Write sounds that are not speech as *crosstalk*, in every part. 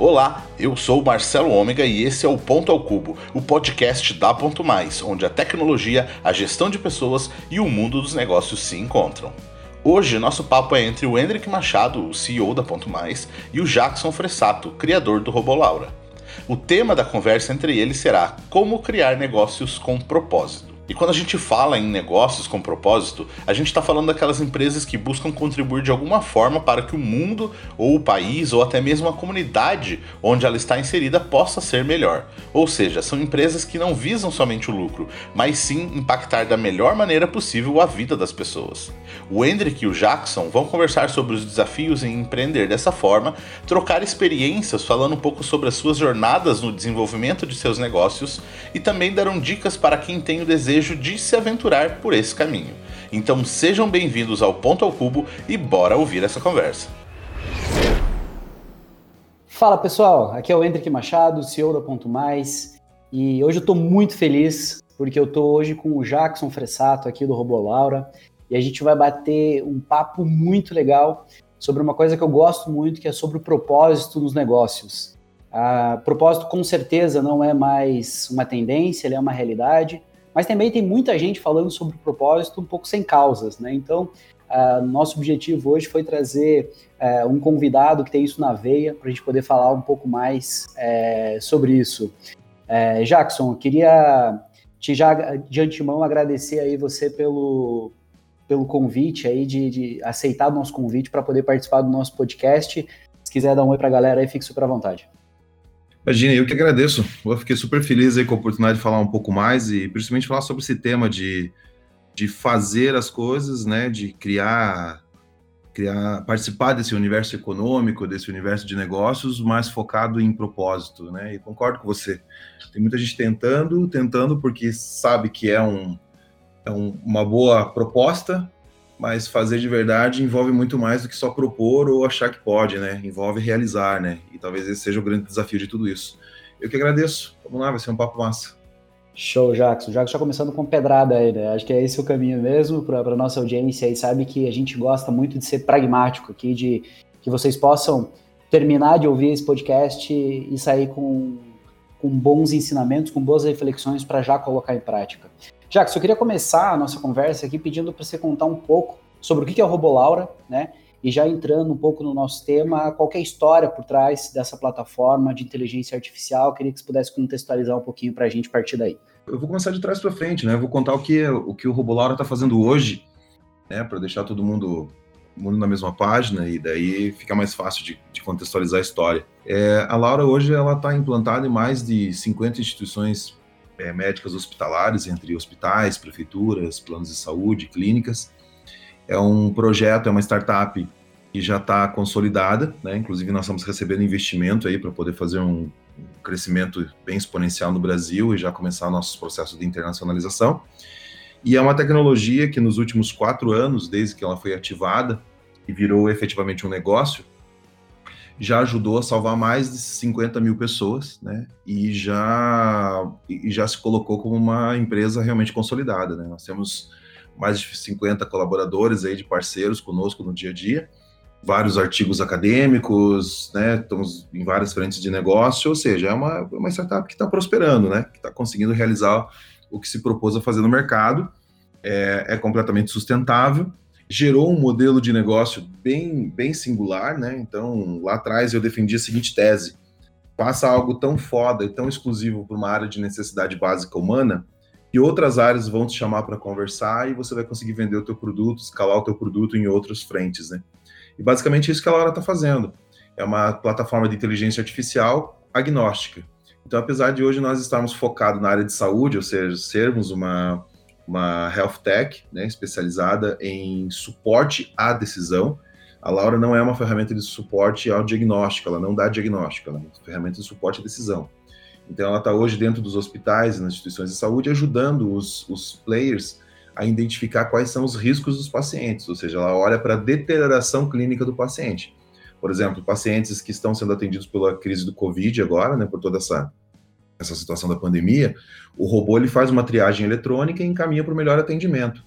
Olá, eu sou o Marcelo Ômega e esse é o Ponto ao Cubo, o podcast da Ponto Mais, onde a tecnologia, a gestão de pessoas e o mundo dos negócios se encontram. Hoje, nosso papo é entre o Hendrik Machado, o CEO da Ponto Mais, e o Jackson Fressato, criador do Robolaura. O tema da conversa entre eles será como criar negócios com propósito. E quando a gente fala em negócios com propósito, a gente está falando daquelas empresas que buscam contribuir de alguma forma para que o mundo, ou o país, ou até mesmo a comunidade onde ela está inserida possa ser melhor. Ou seja, são empresas que não visam somente o lucro, mas sim impactar da melhor maneira possível a vida das pessoas. O Hendrik e o Jackson vão conversar sobre os desafios em empreender dessa forma, trocar experiências falando um pouco sobre as suas jornadas no desenvolvimento de seus negócios e também darão dicas para quem tem o desejo desejo de se aventurar por esse caminho. Então sejam bem-vindos ao Ponto ao Cubo e bora ouvir essa conversa. Fala pessoal, aqui é o Hendrik Machado, CEO da Ponto Mais, e hoje eu estou muito feliz porque eu estou hoje com o Jackson Fressato aqui do Robô Laura e a gente vai bater um papo muito legal sobre uma coisa que eu gosto muito, que é sobre o propósito nos negócios. A propósito, com certeza, não é mais uma tendência, ele é uma realidade. Mas também tem muita gente falando sobre o propósito um pouco sem causas, né? Então, uh, nosso objetivo hoje foi trazer uh, um convidado que tem isso na veia para a gente poder falar um pouco mais uh, sobre isso. Eh, Jackson, eu queria te já de antemão agradecer aí você pelo, pelo convite aí de, de aceitar o nosso convite para poder participar do nosso podcast. Se quiser dar um oi para a galera aí, fique super à vontade. Imagina, eu que agradeço. Eu fiquei super feliz aí com a oportunidade de falar um pouco mais e principalmente falar sobre esse tema de, de fazer as coisas, né, de criar, criar, participar desse universo econômico, desse universo de negócios, mais focado em propósito, né? E concordo com você. Tem muita gente tentando, tentando porque sabe que é, um, é um, uma boa proposta, mas fazer de verdade envolve muito mais do que só propor ou achar que pode, né? Envolve realizar, né? E talvez esse seja o grande desafio de tudo isso. Eu que agradeço. Vamos lá, vai ser um papo massa. Show, Jackson. Jackson já começando com pedrada aí, né? Acho que é esse o caminho mesmo para a nossa audiência aí. Sabe que a gente gosta muito de ser pragmático aqui, de que vocês possam terminar de ouvir esse podcast e sair com, com bons ensinamentos, com boas reflexões para já colocar em prática. Jackson, eu queria começar a nossa conversa aqui pedindo para você contar um pouco sobre o que é o Robolaura, né? E já entrando um pouco no nosso tema, qualquer história por trás dessa plataforma de inteligência artificial, queria que você pudesse contextualizar um pouquinho para a gente partir daí. Eu vou começar de trás para frente, né? Eu vou contar o que o que o Robolaura está fazendo hoje, né? Para deixar todo mundo mundo na mesma página e daí fica mais fácil de, de contextualizar a história. É, a Laura hoje ela está implantada em mais de 50 instituições é, médicas hospitalares, entre hospitais, prefeituras, planos de saúde, clínicas. É um projeto, é uma startup que já está consolidada, né? Inclusive nós estamos recebendo investimento aí para poder fazer um, um crescimento bem exponencial no Brasil e já começar nossos processos de internacionalização. E é uma tecnologia que nos últimos quatro anos, desde que ela foi ativada e virou efetivamente um negócio, já ajudou a salvar mais de 50 mil pessoas, né? E já, e já se colocou como uma empresa realmente consolidada, né? Nós temos mais de 50 colaboradores aí de parceiros conosco no dia a dia, vários artigos acadêmicos, né? Estamos em várias frentes de negócio, ou seja, é uma, uma startup que está prosperando, né? Que está conseguindo realizar o que se propôs a fazer no mercado, é, é completamente sustentável gerou um modelo de negócio bem, bem singular, né? Então, lá atrás eu defendi a seguinte tese: faça algo tão foda e tão exclusivo para uma área de necessidade básica humana que outras áreas vão te chamar para conversar e você vai conseguir vender o teu produto, escalar o teu produto em outras frentes, né? E basicamente é isso que a Laura está fazendo. É uma plataforma de inteligência artificial agnóstica. Então, apesar de hoje nós estarmos focados na área de saúde, ou seja, sermos uma uma health tech, né, especializada em suporte à decisão. A Laura não é uma ferramenta de suporte ao diagnóstico, ela não dá diagnóstico, ela é uma ferramenta de suporte à decisão. Então, ela está hoje dentro dos hospitais e nas instituições de saúde, ajudando os, os players a identificar quais são os riscos dos pacientes, ou seja, ela olha para a deterioração clínica do paciente. Por exemplo, pacientes que estão sendo atendidos pela crise do Covid agora, né, por toda essa essa situação da pandemia, o robô ele faz uma triagem eletrônica e encaminha para o melhor atendimento.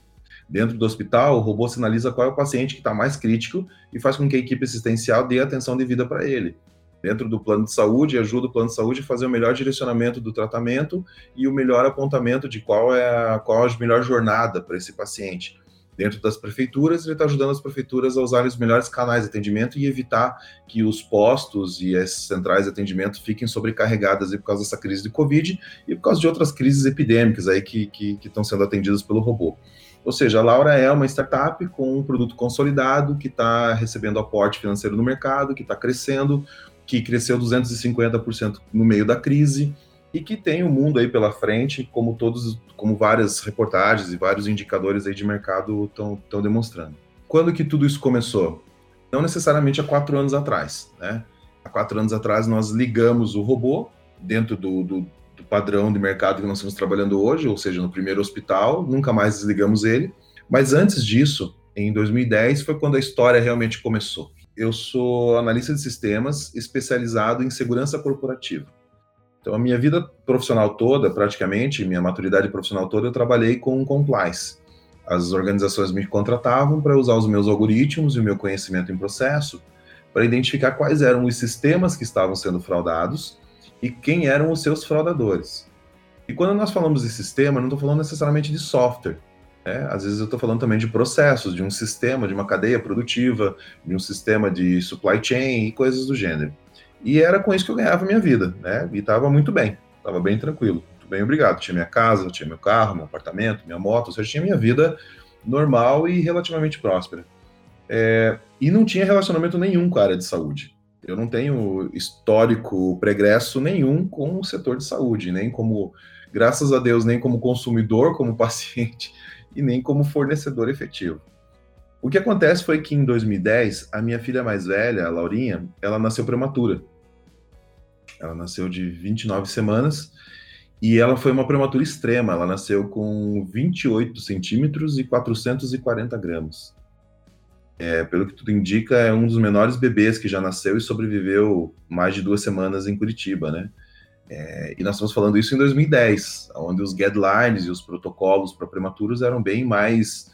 Dentro do hospital, o robô sinaliza qual é o paciente que está mais crítico e faz com que a equipe assistencial dê atenção devida para ele. dentro do plano de saúde, ajuda o plano de saúde a fazer o melhor direcionamento do tratamento e o melhor apontamento de qual é a, qual é a melhor jornada para esse paciente. Dentro das prefeituras, ele está ajudando as prefeituras a usarem os melhores canais de atendimento e evitar que os postos e as centrais de atendimento fiquem sobrecarregadas por causa dessa crise de Covid e por causa de outras crises epidêmicas aí que estão sendo atendidas pelo robô. Ou seja, a Laura é uma startup com um produto consolidado que está recebendo aporte financeiro no mercado, que está crescendo, que cresceu 250% no meio da crise e que tem o um mundo aí pela frente, como todos, como várias reportagens e vários indicadores aí de mercado estão demonstrando. Quando que tudo isso começou? Não necessariamente há quatro anos atrás, né? Há quatro anos atrás nós ligamos o robô dentro do, do, do padrão de mercado que nós estamos trabalhando hoje, ou seja, no primeiro hospital, nunca mais desligamos ele. Mas antes disso, em 2010, foi quando a história realmente começou eu sou analista de sistemas especializado em segurança corporativa. Então, a minha vida profissional toda, praticamente, minha maturidade profissional toda, eu trabalhei com compliance. As organizações me contratavam para usar os meus algoritmos e o meu conhecimento em processo para identificar quais eram os sistemas que estavam sendo fraudados e quem eram os seus fraudadores. E quando nós falamos de sistema, não estou falando necessariamente de software. É, às vezes eu estou falando também de processos, de um sistema, de uma cadeia produtiva, de um sistema de supply chain e coisas do gênero. E era com isso que eu ganhava minha vida, né? E estava muito bem, estava bem tranquilo, muito bem, obrigado. Tinha minha casa, tinha meu carro, meu apartamento, minha moto, ou seja, tinha minha vida normal e relativamente próspera. É, e não tinha relacionamento nenhum com a área de saúde. Eu não tenho histórico pregresso nenhum com o setor de saúde, nem como, graças a Deus, nem como consumidor, como *laughs* paciente, e nem como fornecedor efetivo. O que acontece foi que em 2010, a minha filha mais velha, a Laurinha, ela nasceu prematura. Ela nasceu de 29 semanas e ela foi uma prematura extrema. Ela nasceu com 28 centímetros e 440 gramas. É, pelo que tudo indica, é um dos menores bebês que já nasceu e sobreviveu mais de duas semanas em Curitiba, né? É, e nós estamos falando isso em 2010, onde os guidelines e os protocolos para prematuros eram bem mais,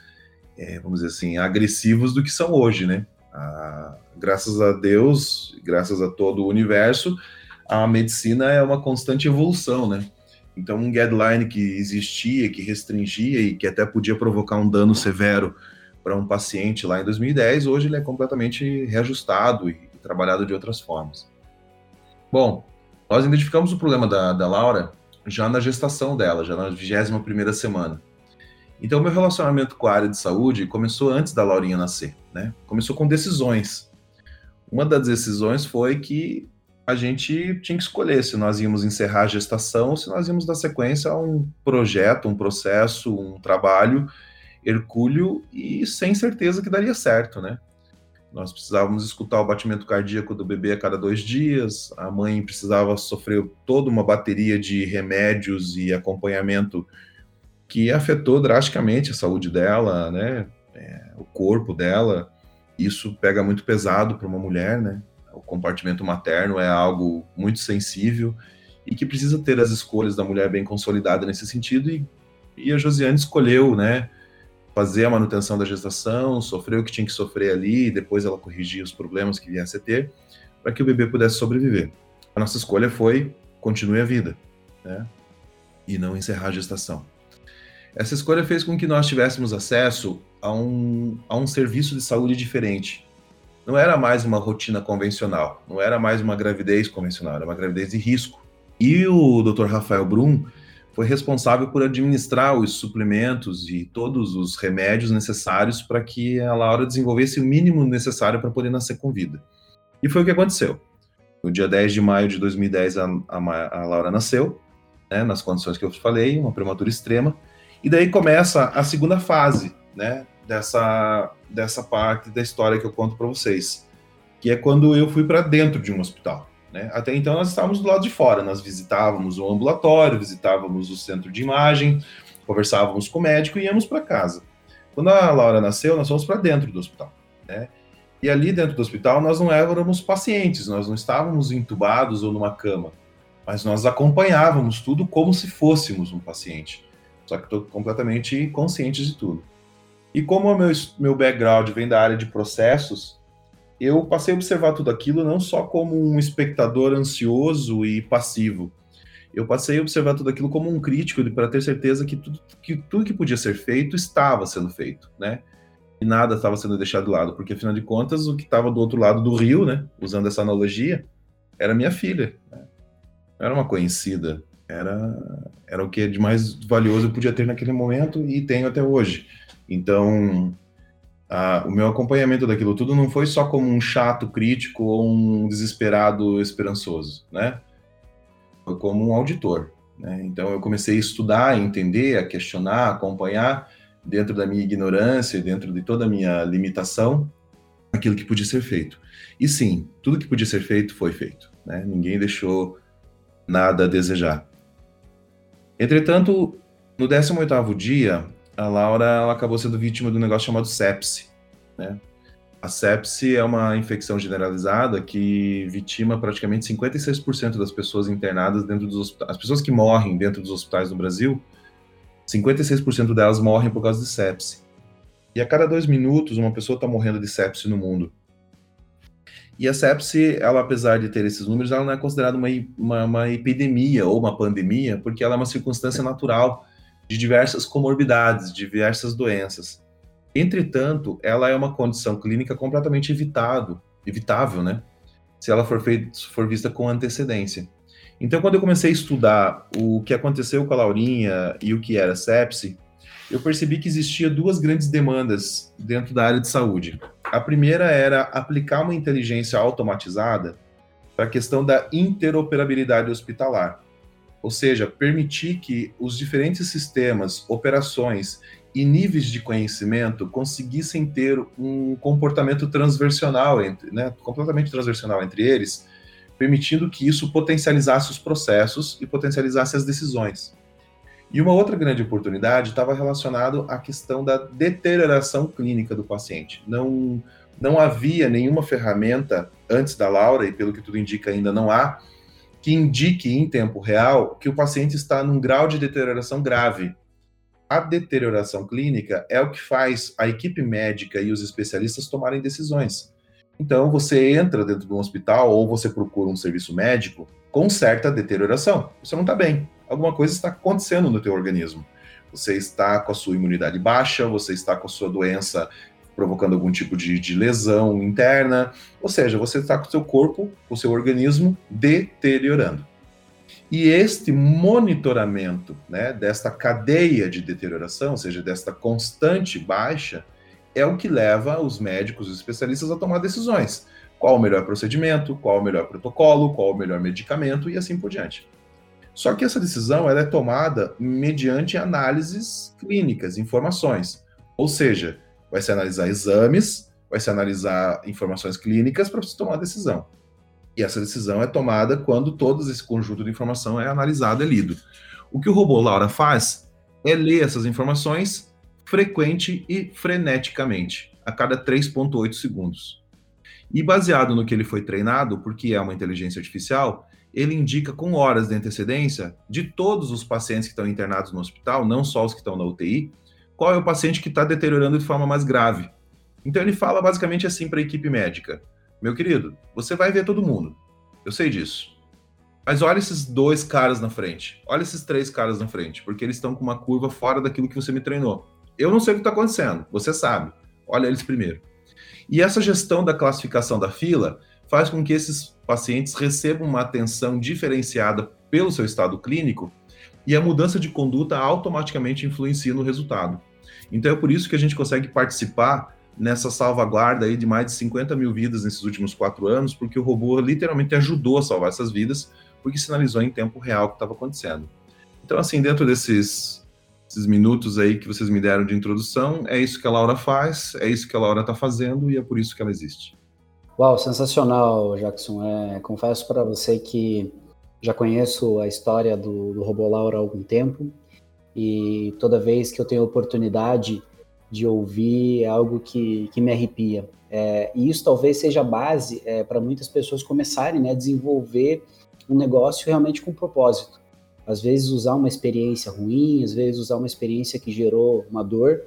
é, vamos dizer assim, agressivos do que são hoje, né? graças a Deus, graças a todo o universo, a medicina é uma constante evolução, né? Então, um guideline que existia, que restringia e que até podia provocar um dano severo para um paciente lá em 2010, hoje ele é completamente reajustado e, trabalhado de outras formas. Bom, nós identificamos o problema da, da Laura já na gestação dela, já na 21 primeira semana. Então, meu relacionamento com a área de saúde começou antes da Laurinha nascer, né? Começou com decisões. Uma das decisões foi que a gente tinha que escolher se nós íamos encerrar a gestação se nós íamos dar sequência a um projeto, um processo, um trabalho hercúleo e sem certeza que daria certo, né? Nós precisávamos escutar o batimento cardíaco do bebê a cada dois dias, a mãe precisava sofrer toda uma bateria de remédios e acompanhamento que afetou drasticamente a saúde dela, né? É, o corpo dela. Isso pega muito pesado para uma mulher, né? Compartimento materno é algo muito sensível e que precisa ter as escolhas da mulher bem consolidada nesse sentido. E, e a Josiane escolheu, né? fazer a manutenção da gestação, sofrer o que tinha que sofrer ali, e depois ela corrigir os problemas que viesse a ter, para que o bebê pudesse sobreviver. A nossa escolha foi continue a vida, né? E não encerrar a gestação. Essa escolha fez com que nós tivéssemos acesso a um, a um serviço de saúde diferente. Não era mais uma rotina convencional, não era mais uma gravidez convencional, era uma gravidez de risco. E o Dr. Rafael Brum foi responsável por administrar os suplementos e todos os remédios necessários para que a Laura desenvolvesse o mínimo necessário para poder nascer com vida. E foi o que aconteceu. No dia 10 de maio de 2010, a, a, a Laura nasceu, né, nas condições que eu falei, uma prematura extrema, e daí começa a segunda fase né, dessa, dessa parte da história que eu conto para vocês, que é quando eu fui para dentro de um hospital. Né? Até então nós estávamos do lado de fora, nós visitávamos o ambulatório, visitávamos o centro de imagem, conversávamos com o médico e íamos para casa. Quando a Laura nasceu, nós fomos para dentro do hospital. Né? E ali dentro do hospital nós não éramos pacientes, nós não estávamos entubados ou numa cama, mas nós acompanhávamos tudo como se fôssemos um paciente, só que estou completamente consciente de tudo. E como o meu, meu background vem da área de processos, eu passei a observar tudo aquilo não só como um espectador ansioso e passivo. Eu passei a observar tudo aquilo como um crítico para ter certeza que tudo, que tudo que podia ser feito estava sendo feito, né? E nada estava sendo deixado de lado, porque afinal de contas o que estava do outro lado do rio, né? Usando essa analogia, era minha filha. Né? Era uma conhecida, era era o que de mais valioso eu podia ter naquele momento e tenho até hoje. Então, o meu acompanhamento daquilo tudo não foi só como um chato crítico ou um desesperado esperançoso, né? Foi como um auditor. Né? Então, eu comecei a estudar, a entender, a questionar, a acompanhar, dentro da minha ignorância, dentro de toda a minha limitação, aquilo que podia ser feito. E sim, tudo que podia ser feito foi feito. Né? Ninguém deixou nada a desejar. Entretanto, no 18º dia, a Laura ela acabou sendo vítima de um negócio chamado sepse. Né? A sepse é uma infecção generalizada que vitima praticamente 56% das pessoas internadas dentro dos hospitais. As pessoas que morrem dentro dos hospitais no Brasil, 56% delas morrem por causa de sepse. E a cada dois minutos, uma pessoa está morrendo de sepse no mundo. E a sepse, ela, apesar de ter esses números, ela não é considerada uma, uma, uma epidemia ou uma pandemia, porque ela é uma circunstância natural de diversas comorbidades, de diversas doenças. Entretanto, ela é uma condição clínica completamente evitado, evitável, né? Se ela for, feito, for vista com antecedência. Então, quando eu comecei a estudar o que aconteceu com a Laurinha e o que era sepse, eu percebi que existia duas grandes demandas dentro da área de saúde. A primeira era aplicar uma inteligência automatizada para a questão da interoperabilidade hospitalar, ou seja, permitir que os diferentes sistemas, operações e níveis de conhecimento conseguissem ter um comportamento transversional entre, né, completamente transversional entre eles, permitindo que isso potencializasse os processos e potencializasse as decisões. E uma outra grande oportunidade estava relacionado à questão da deterioração clínica do paciente. Não, não havia nenhuma ferramenta antes da Laura, e pelo que tudo indica ainda não há, que indique em tempo real que o paciente está num grau de deterioração grave. A deterioração clínica é o que faz a equipe médica e os especialistas tomarem decisões. Então, você entra dentro de um hospital ou você procura um serviço médico com certa deterioração. Você não está bem. Alguma coisa está acontecendo no teu organismo. Você está com a sua imunidade baixa, você está com a sua doença provocando algum tipo de, de lesão interna. Ou seja, você está com o seu corpo, com o seu organismo deteriorando. E este monitoramento né, desta cadeia de deterioração, ou seja, desta constante baixa, é o que leva os médicos e especialistas a tomar decisões. Qual o melhor procedimento, qual o melhor protocolo, qual o melhor medicamento e assim por diante. Só que essa decisão ela é tomada mediante análises clínicas, informações. Ou seja, vai se analisar exames, vai se analisar informações clínicas para você tomar a decisão. E essa decisão é tomada quando todo esse conjunto de informação é analisado e lido. O que o robô Laura faz é ler essas informações frequente e freneticamente, a cada 3,8 segundos. E baseado no que ele foi treinado, porque é uma inteligência artificial, ele indica com horas de antecedência de todos os pacientes que estão internados no hospital, não só os que estão na UTI, qual é o paciente que está deteriorando de forma mais grave. Então ele fala basicamente assim para a equipe médica: meu querido, você vai ver todo mundo, eu sei disso. Mas olha esses dois caras na frente, olha esses três caras na frente, porque eles estão com uma curva fora daquilo que você me treinou. Eu não sei o que está acontecendo, você sabe. Olha eles primeiro. E essa gestão da classificação da fila faz com que esses pacientes recebam uma atenção diferenciada pelo seu estado clínico e a mudança de conduta automaticamente influencia no resultado. Então é por isso que a gente consegue participar nessa salvaguarda aí de mais de 50 mil vidas nesses últimos quatro anos, porque o robô literalmente ajudou a salvar essas vidas, porque sinalizou em tempo real o que estava acontecendo. Então, assim, dentro desses esses minutos aí que vocês me deram de introdução. É isso que a Laura faz, é isso que a Laura está fazendo e é por isso que ela existe. Uau, sensacional, Jackson. É, confesso para você que já conheço a história do, do robô Laura há algum tempo e toda vez que eu tenho oportunidade de ouvir é algo que, que me arrepia. É, e isso talvez seja a base é, para muitas pessoas começarem né, a desenvolver um negócio realmente com propósito às vezes usar uma experiência ruim, às vezes usar uma experiência que gerou uma dor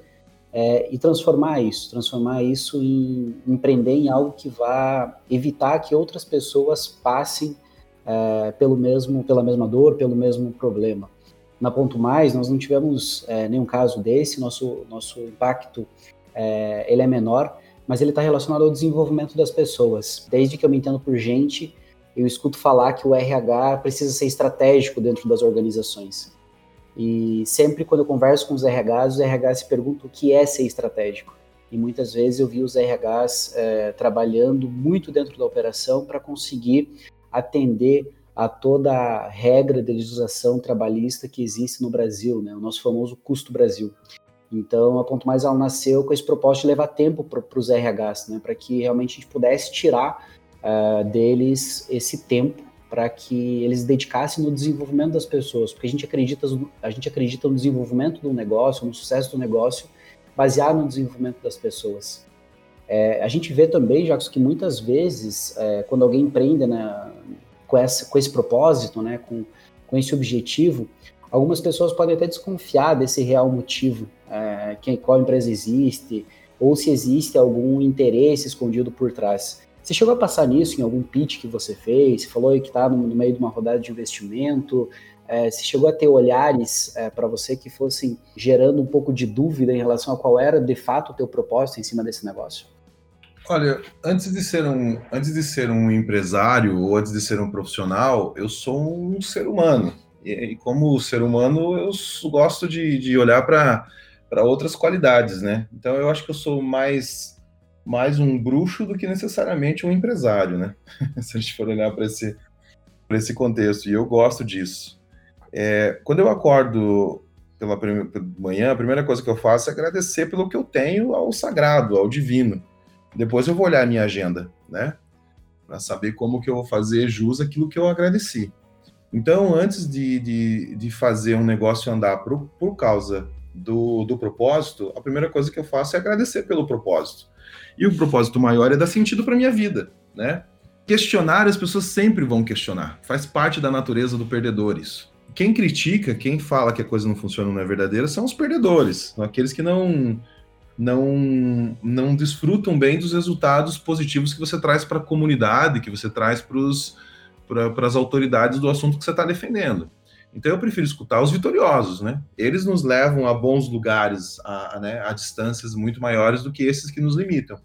é, e transformar isso, transformar isso em empreender em algo que vá evitar que outras pessoas passem é, pelo mesmo, pela mesma dor, pelo mesmo problema. Na Ponto Mais, nós não tivemos é, nenhum caso desse, nosso, nosso impacto é, ele é menor, mas ele está relacionado ao desenvolvimento das pessoas. Desde que eu me entendo por gente, eu escuto falar que o RH precisa ser estratégico dentro das organizações. E sempre quando eu converso com os RHs, os RHs se perguntam o que é ser estratégico. E muitas vezes eu vi os RHs é, trabalhando muito dentro da operação para conseguir atender a toda a regra de legislação trabalhista que existe no Brasil, né? o nosso famoso custo Brasil. Então, a Ponto Mais ela nasceu com esse propósito de levar tempo para os RHs, né? para que realmente a gente pudesse tirar uh, deles esse tempo para que eles dedicassem no desenvolvimento das pessoas, porque a gente acredita, a gente acredita no desenvolvimento do negócio, no sucesso do negócio, baseado no desenvolvimento das pessoas. É, a gente vê também, Jacques, que muitas vezes, é, quando alguém empreende né, com, essa, com esse propósito, né, com, com esse objetivo, algumas pessoas podem até desconfiar desse real motivo, é, que, qual empresa existe, ou se existe algum interesse escondido por trás. Você chegou a passar nisso em algum pitch que você fez? Você falou que está no, no, meio de uma rodada de investimento. É, você chegou a ter olhares é, para você que fossem gerando um pouco de dúvida em relação a qual era de fato o teu propósito em cima desse negócio? Olha, antes de ser um, antes de ser um empresário ou antes de ser um profissional, eu sou um ser humano. E, como ser humano, eu gosto de, de olhar para outras qualidades, né? Então eu acho que eu sou mais mais um bruxo do que necessariamente um empresário, né? *laughs* Se a gente for olhar para esse, esse contexto. E eu gosto disso. É, quando eu acordo pela manhã, a primeira coisa que eu faço é agradecer pelo que eu tenho ao sagrado, ao divino. Depois eu vou olhar a minha agenda, né? Para saber como que eu vou fazer jus aquilo que eu agradeci. Então, antes de, de, de fazer um negócio andar por, por causa do, do propósito, a primeira coisa que eu faço é agradecer pelo propósito. E o propósito maior é dar sentido para minha vida, né? Questionar, as pessoas sempre vão questionar. Faz parte da natureza do perdedor isso. Quem critica, quem fala que a coisa não funciona, não é verdadeira, são os perdedores. Aqueles que não não não desfrutam bem dos resultados positivos que você traz para a comunidade, que você traz para as autoridades do assunto que você está defendendo. Então eu prefiro escutar os vitoriosos, né? Eles nos levam a bons lugares, a, a, né, a distâncias muito maiores do que esses que nos limitam.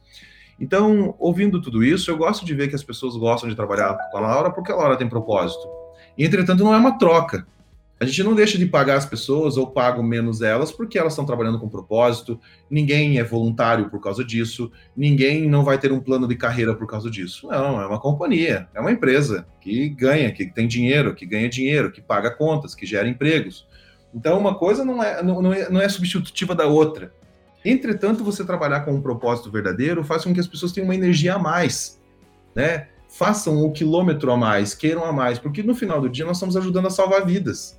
Então, ouvindo tudo isso, eu gosto de ver que as pessoas gostam de trabalhar com a Laura porque a Laura tem propósito. E, entretanto, não é uma troca. A gente não deixa de pagar as pessoas ou pago menos elas porque elas estão trabalhando com propósito, ninguém é voluntário por causa disso, ninguém não vai ter um plano de carreira por causa disso. Não, é uma companhia, é uma empresa que ganha, que tem dinheiro, que ganha dinheiro, que paga contas, que gera empregos. Então, uma coisa não é, não, não é, é substitutiva da outra. Entretanto, você trabalhar com um propósito verdadeiro faz com que as pessoas tenham uma energia a mais, né? Façam o quilômetro a mais, queiram a mais, porque no final do dia nós estamos ajudando a salvar vidas.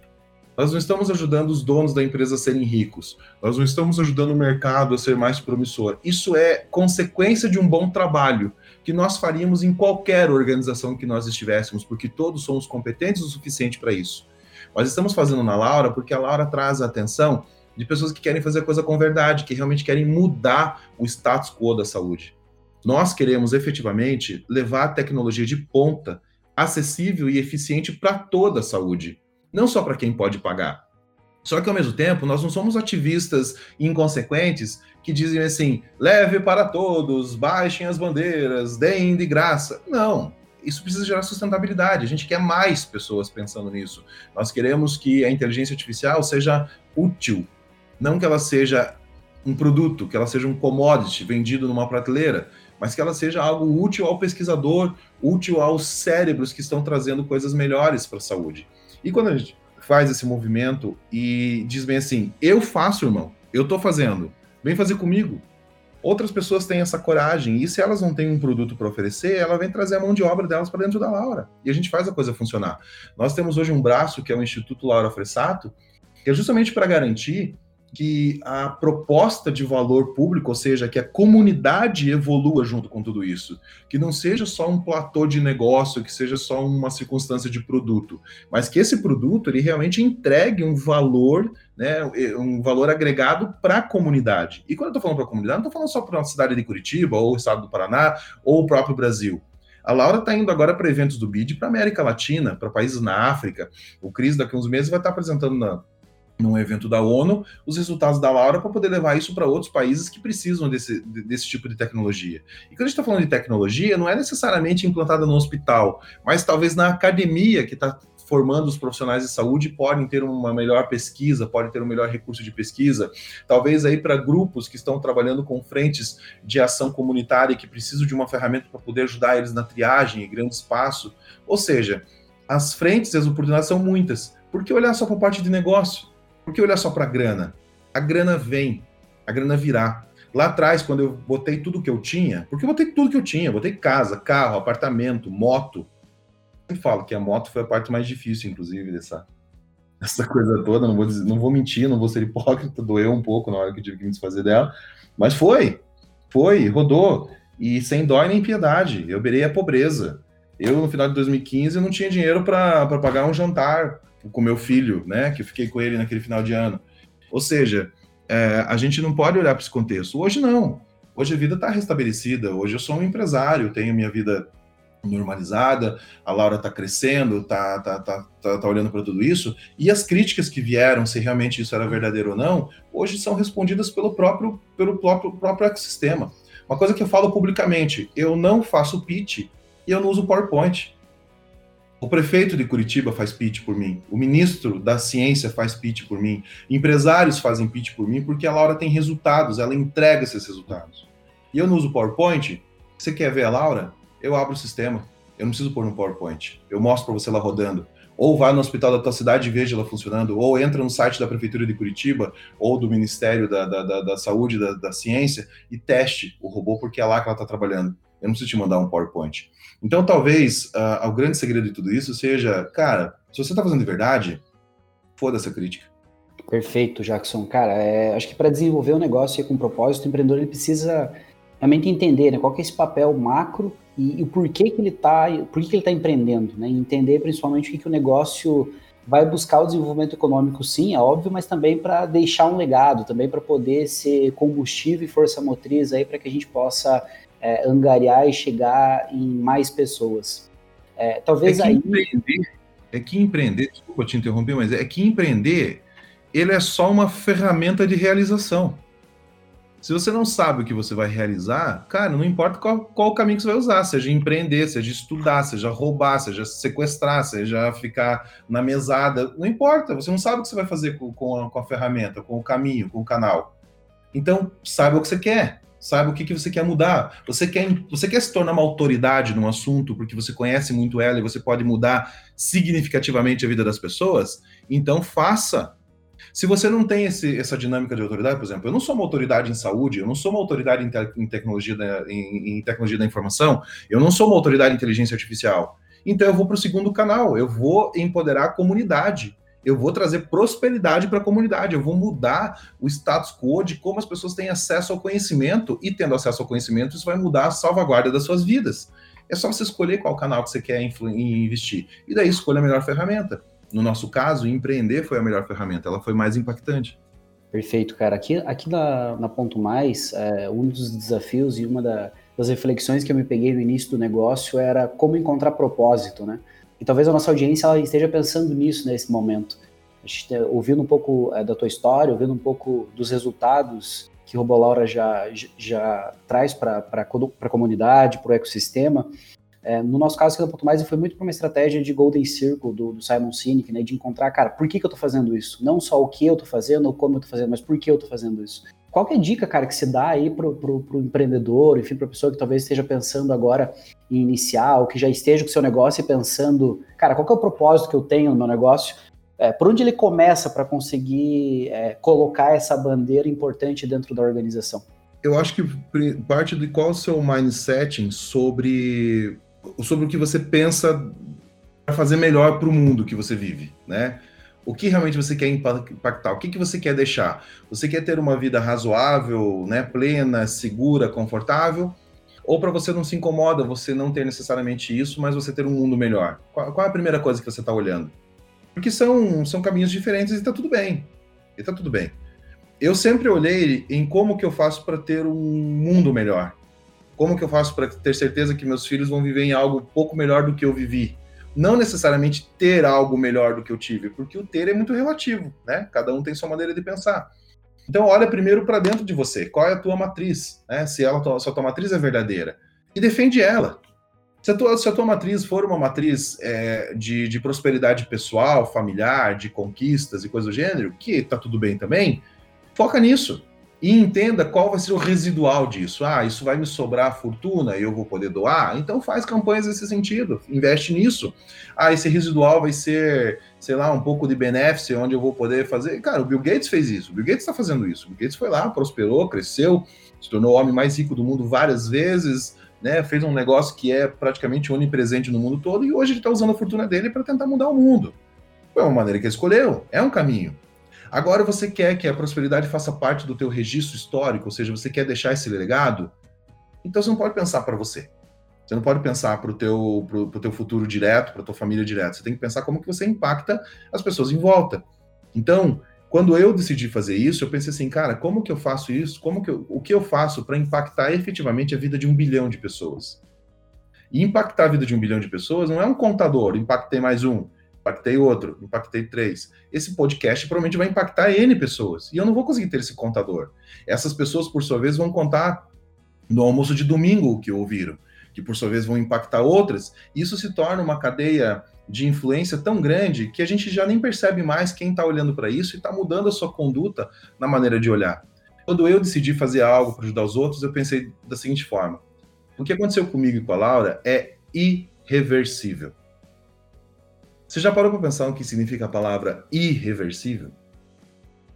Nós não estamos ajudando os donos da empresa a serem ricos. Nós não estamos ajudando o mercado a ser mais promissor. Isso é consequência de um bom trabalho que nós faríamos em qualquer organização que nós estivéssemos, porque todos somos competentes o suficiente para isso. Nós estamos fazendo na Laura porque a Laura traz a atenção de pessoas que querem fazer a coisa com verdade, que realmente querem mudar o status quo da saúde. Nós queremos efetivamente levar a tecnologia de ponta, acessível e eficiente para toda a saúde não só para quem pode pagar. Só que ao mesmo tempo, nós não somos ativistas inconsequentes que dizem assim: leve para todos, baixem as bandeiras, deem de graça. Não. Isso precisa gerar sustentabilidade. A gente quer mais pessoas pensando nisso. Nós queremos que a inteligência artificial seja útil, não que ela seja um produto, que ela seja um commodity vendido numa prateleira, mas que ela seja algo útil ao pesquisador, útil aos cérebros que estão trazendo coisas melhores para a saúde. E quando a gente faz esse movimento e diz bem assim: eu faço, irmão, eu tô fazendo, vem fazer comigo. Outras pessoas têm essa coragem, e se elas não têm um produto para oferecer, ela vem trazer a mão de obra delas para dentro da Laura. E a gente faz a coisa funcionar. Nós temos hoje um braço, que é o Instituto Laura Fressato, que é justamente para garantir que a proposta de valor público, ou seja, que a comunidade evolua junto com tudo isso, que não seja só um platô de negócio, que seja só uma circunstância de produto, mas que esse produto ele realmente entregue um valor, né, um valor agregado para a comunidade. E quando eu estou falando para a comunidade, não estou falando só para a cidade de Curitiba, ou o estado do Paraná, ou o próprio Brasil. A Laura está indo agora para eventos do BID para América Latina, para países na África. O Cris, daqui a uns meses, vai estar apresentando na, num evento da ONU, os resultados da Laura para poder levar isso para outros países que precisam desse, desse tipo de tecnologia. E quando a gente está falando de tecnologia, não é necessariamente implantada no hospital, mas talvez na academia que está formando os profissionais de saúde podem ter uma melhor pesquisa, podem ter um melhor recurso de pesquisa. Talvez aí para grupos que estão trabalhando com frentes de ação comunitária que precisam de uma ferramenta para poder ajudar eles na triagem em grande espaço. Ou seja, as frentes e as oportunidades são muitas. Por que olhar só para a parte de negócio? Por que olhar só para a grana? A grana vem, a grana virá. Lá atrás, quando eu botei tudo que eu tinha, porque eu botei tudo que eu tinha, botei casa, carro, apartamento, moto. Eu falo que a moto foi a parte mais difícil, inclusive, dessa, dessa coisa toda. Não vou, dizer, não vou mentir, não vou ser hipócrita, doeu um pouco na hora que eu tive que me desfazer dela. Mas foi, foi, rodou. E sem dó nem piedade. Eu beirei a pobreza. Eu, no final de 2015, não tinha dinheiro para pagar um jantar com meu filho, né? Que eu fiquei com ele naquele final de ano. Ou seja, é, a gente não pode olhar para esse contexto. Hoje não. Hoje a vida está restabelecida. Hoje eu sou um empresário, tenho minha vida normalizada, a Laura está crescendo, está tá, tá, tá, tá, olhando para tudo isso, e as críticas que vieram, se realmente isso era verdadeiro ou não, hoje são respondidas pelo próprio, pelo próprio, próprio ecossistema. Uma coisa que eu falo publicamente, eu não faço pitch e eu não uso PowerPoint. O prefeito de Curitiba faz pitch por mim, o ministro da ciência faz pitch por mim, empresários fazem pitch por mim, porque a Laura tem resultados, ela entrega esses resultados. E eu não uso PowerPoint. Você quer ver a Laura? Eu abro o sistema. Eu não preciso pôr no PowerPoint. Eu mostro para você lá rodando. Ou vá no hospital da tua cidade e veja ela funcionando, ou entra no site da Prefeitura de Curitiba, ou do Ministério da, da, da, da Saúde, da, da Ciência, e teste o robô, porque é lá que ela está trabalhando. Eu não preciso te mandar um PowerPoint. Então, talvez uh, o grande segredo de tudo isso seja, cara, se você está fazendo de verdade, foda essa crítica. Perfeito, Jackson. Cara, é, acho que para desenvolver um negócio com propósito, o empreendedor ele precisa realmente entender né, qual é esse papel macro e, e o porquê que ele está, por que, que ele está empreendendo, né? entender principalmente o que, que o negócio vai buscar o desenvolvimento econômico, sim, é óbvio, mas também para deixar um legado, também para poder ser combustível e força motriz aí para que a gente possa é, angariar e chegar em mais pessoas. É, talvez é aí. Empreender, é que empreender, desculpa te interromper, mas é que empreender ele é só uma ferramenta de realização. Se você não sabe o que você vai realizar, cara, não importa qual, qual caminho que você vai usar, seja empreender, seja estudar, seja roubar, seja sequestrar, seja ficar na mesada, não importa, você não sabe o que você vai fazer com, com, a, com a ferramenta, com o caminho, com o canal. Então, saiba o que você quer. Saiba o que, que você quer mudar. Você quer, você quer se tornar uma autoridade num assunto porque você conhece muito ela e você pode mudar significativamente a vida das pessoas? Então faça. Se você não tem esse, essa dinâmica de autoridade, por exemplo, eu não sou uma autoridade em saúde, eu não sou uma autoridade em, te, em tecnologia, da, em, em tecnologia da informação, eu não sou uma autoridade em inteligência artificial. Então eu vou para o segundo canal, eu vou empoderar a comunidade eu vou trazer prosperidade para a comunidade, eu vou mudar o status quo de como as pessoas têm acesso ao conhecimento, e tendo acesso ao conhecimento, isso vai mudar a salvaguarda das suas vidas. É só você escolher qual canal que você quer investir, e daí escolha a melhor ferramenta. No nosso caso, empreender foi a melhor ferramenta, ela foi mais impactante. Perfeito, cara. Aqui, aqui na, na Ponto Mais, é, um dos desafios e uma da, das reflexões que eu me peguei no início do negócio era como encontrar propósito, né? E talvez a nossa audiência esteja pensando nisso nesse momento. A gente, tá ouvindo um pouco é, da tua história, ouvindo um pouco dos resultados que Robolaura já, já traz para a comunidade, para o ecossistema. É, no nosso caso aqui da Ponto Mais, foi muito para uma estratégia de Golden Circle do, do Simon Sinek, né, de encontrar, cara, por que, que eu estou fazendo isso? Não só o que eu estou fazendo ou como eu estou fazendo, mas por que eu estou fazendo isso. Qual que é a dica, cara, que se dá aí pro, pro empreendedor, enfim, para pessoa que talvez esteja pensando agora em iniciar, ou que já esteja com o seu negócio e pensando, cara, qual que é o propósito que eu tenho no meu negócio? É, por onde ele começa para conseguir é, colocar essa bandeira importante dentro da organização? Eu acho que parte de qual é o seu mindset sobre, sobre o que você pensa para fazer melhor para o mundo que você vive, né? O que realmente você quer impactar? O que, que você quer deixar? Você quer ter uma vida razoável, né, plena, segura, confortável? Ou para você não se incomoda, você não ter necessariamente isso, mas você ter um mundo melhor? Qual, qual é a primeira coisa que você está olhando? Porque são, são caminhos diferentes e está tudo bem. E está tudo bem. Eu sempre olhei em como que eu faço para ter um mundo melhor. Como que eu faço para ter certeza que meus filhos vão viver em algo pouco melhor do que eu vivi? Não necessariamente ter algo melhor do que eu tive, porque o ter é muito relativo, né? Cada um tem sua maneira de pensar. Então, olha primeiro para dentro de você. Qual é a tua matriz? Né? Se, ela, se a tua matriz é verdadeira. E defende ela. Se a tua, se a tua matriz for uma matriz é, de, de prosperidade pessoal, familiar, de conquistas e coisa do gênero, que tá tudo bem também, foca nisso e entenda qual vai ser o residual disso. Ah, isso vai me sobrar fortuna e eu vou poder doar? Então faz campanhas nesse sentido, investe nisso. Ah, esse residual vai ser, sei lá, um pouco de benefício onde eu vou poder fazer. Cara, o Bill Gates fez isso, o Bill Gates está fazendo isso. O Bill Gates foi lá, prosperou, cresceu, se tornou o homem mais rico do mundo várias vezes, né? Fez um negócio que é praticamente onipresente no mundo todo e hoje ele está usando a fortuna dele para tentar mudar o mundo. Foi uma maneira que ele escolheu, é um caminho. Agora você quer que a prosperidade faça parte do teu registro histórico, ou seja, você quer deixar esse legado, então você não pode pensar para você. Você não pode pensar para o teu, pro, pro teu futuro direto, para tua família direto. Você tem que pensar como que você impacta as pessoas em volta. Então, quando eu decidi fazer isso, eu pensei assim, cara, como que eu faço isso? Como que eu, o que eu faço para impactar efetivamente a vida de um bilhão de pessoas? E impactar a vida de um bilhão de pessoas não é um contador, impactei mais um impactei outro, impactei três. Esse podcast provavelmente vai impactar N pessoas. E eu não vou conseguir ter esse contador. Essas pessoas, por sua vez, vão contar no almoço de domingo o que ouviram, que por sua vez vão impactar outras. Isso se torna uma cadeia de influência tão grande que a gente já nem percebe mais quem está olhando para isso e está mudando a sua conduta na maneira de olhar. Quando eu decidi fazer algo para ajudar os outros, eu pensei da seguinte forma: o que aconteceu comigo e com a Laura é irreversível. Você já parou para pensar o que significa a palavra irreversível?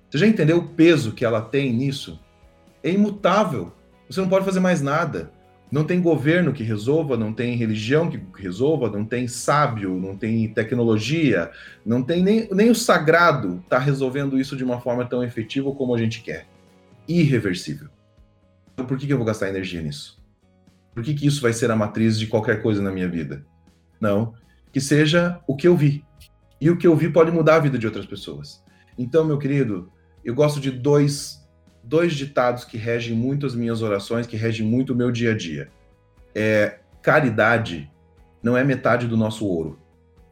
Você já entendeu o peso que ela tem nisso? É imutável. Você não pode fazer mais nada. Não tem governo que resolva, não tem religião que resolva, não tem sábio, não tem tecnologia, não tem nem, nem o sagrado está resolvendo isso de uma forma tão efetiva como a gente quer. Irreversível. Então por que, que eu vou gastar energia nisso? Por que, que isso vai ser a matriz de qualquer coisa na minha vida? Não, que seja o que eu vi. E o que eu vi pode mudar a vida de outras pessoas. Então, meu querido, eu gosto de dois, dois ditados que regem muito as minhas orações, que regem muito o meu dia a dia. É, caridade não é metade do nosso ouro.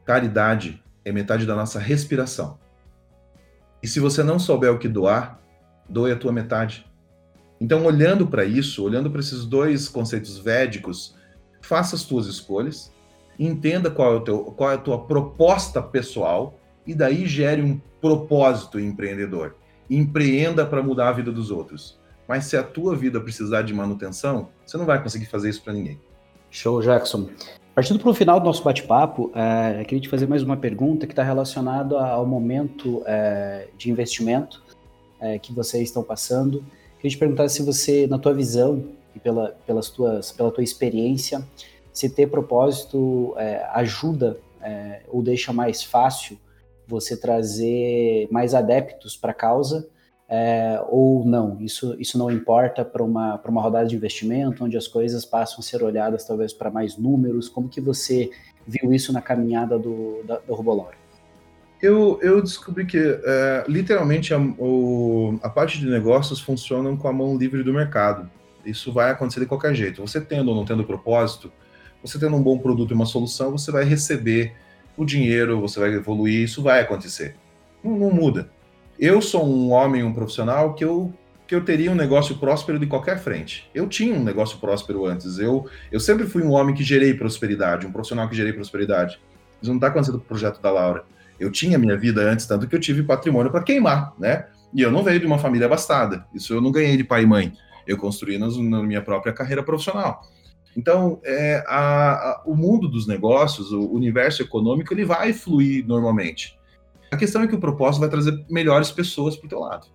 Caridade é metade da nossa respiração. E se você não souber o que doar, doe a tua metade. Então, olhando para isso, olhando para esses dois conceitos védicos, faça as tuas escolhas entenda qual é, teu, qual é a tua proposta pessoal e daí gere um propósito empreendedor. Empreenda para mudar a vida dos outros. Mas se a tua vida precisar de manutenção, você não vai conseguir fazer isso para ninguém. Show, Jackson. Partindo para o final do nosso bate-papo, é, queria te fazer mais uma pergunta que está relacionada ao momento é, de investimento é, que vocês estão passando. Queria te perguntar se você, na tua visão e pela, pelas tuas, pela tua experiência, se ter propósito é, ajuda é, ou deixa mais fácil você trazer mais adeptos para a causa é, ou não. Isso, isso não importa para uma, uma rodada de investimento, onde as coisas passam a ser olhadas talvez para mais números. Como que você viu isso na caminhada do, da, do Robolaura? Eu, eu descobri que é, literalmente a, o, a parte de negócios funcionam com a mão livre do mercado. Isso vai acontecer de qualquer jeito. Você tendo ou não tendo propósito, você tendo um bom produto e uma solução, você vai receber o dinheiro, você vai evoluir, isso vai acontecer. Não, não muda. Eu sou um homem, um profissional que eu que eu teria um negócio próspero de qualquer frente. Eu tinha um negócio próspero antes. Eu, eu sempre fui um homem que gerei prosperidade, um profissional que gerei prosperidade. Isso não está acontecendo com o projeto da Laura. Eu tinha minha vida antes, tanto que eu tive patrimônio para queimar, né? E eu não veio de uma família abastada. Isso eu não ganhei de pai e mãe. Eu construí na minha própria carreira profissional. Então, é, a, a, o mundo dos negócios, o universo econômico, ele vai fluir normalmente. A questão é que o propósito vai trazer melhores pessoas para o teu lado.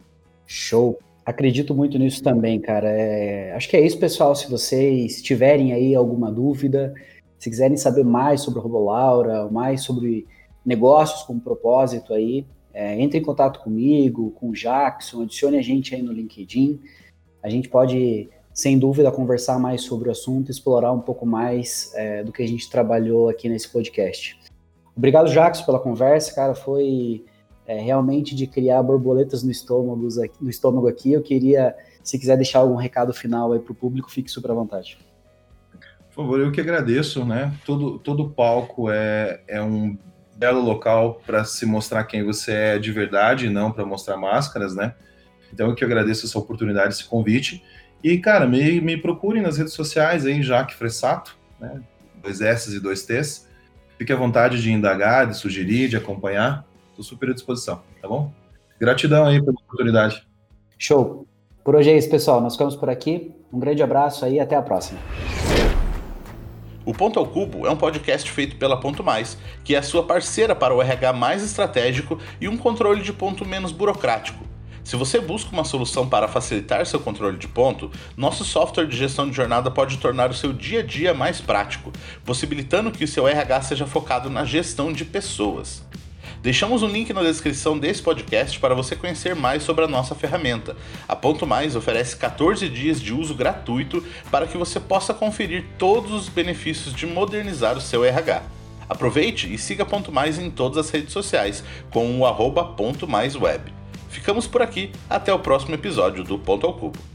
Show. Acredito muito nisso também, cara. É, acho que é isso, pessoal. Se vocês tiverem aí alguma dúvida, se quiserem saber mais sobre o Robolaura, mais sobre negócios com propósito aí, é, entre em contato comigo, com o Jackson, adicione a gente aí no LinkedIn. A gente pode, sem dúvida, conversar mais sobre o assunto, explorar um pouco mais é, do que a gente trabalhou aqui nesse podcast. Obrigado, Jackson, pela conversa, cara. Foi é, realmente de criar borboletas no estômago, no estômago aqui. Eu queria, se quiser deixar algum recado final aí para o público, fique super à vontade. Por favor, eu que agradeço, né? Todo, todo palco é, é um belo local para se mostrar quem você é de verdade, não para mostrar máscaras, né? Então eu que agradeço essa oportunidade, esse convite. E, cara, me, me procurem nas redes sociais aí, Jaque Fressato, né? Dois S e dois T's. Fique à vontade de indagar, de sugerir, de acompanhar. Estou super à disposição, tá bom? Gratidão aí pela oportunidade. Show. Por hoje é isso, pessoal. Nós ficamos por aqui. Um grande abraço aí e até a próxima. O Ponto ao Cubo é um podcast feito pela Ponto Mais, que é a sua parceira para o RH mais estratégico e um controle de ponto menos burocrático. Se você busca uma solução para facilitar seu controle de ponto, nosso software de gestão de jornada pode tornar o seu dia a dia mais prático, possibilitando que o seu RH seja focado na gestão de pessoas. Deixamos um link na descrição desse podcast para você conhecer mais sobre a nossa ferramenta. A Ponto Mais oferece 14 dias de uso gratuito para que você possa conferir todos os benefícios de modernizar o seu RH. Aproveite e siga Ponto Mais em todas as redes sociais com o arroba Ponto Mais Web. Ficamos por aqui, até o próximo episódio do Ponto ao Cubo.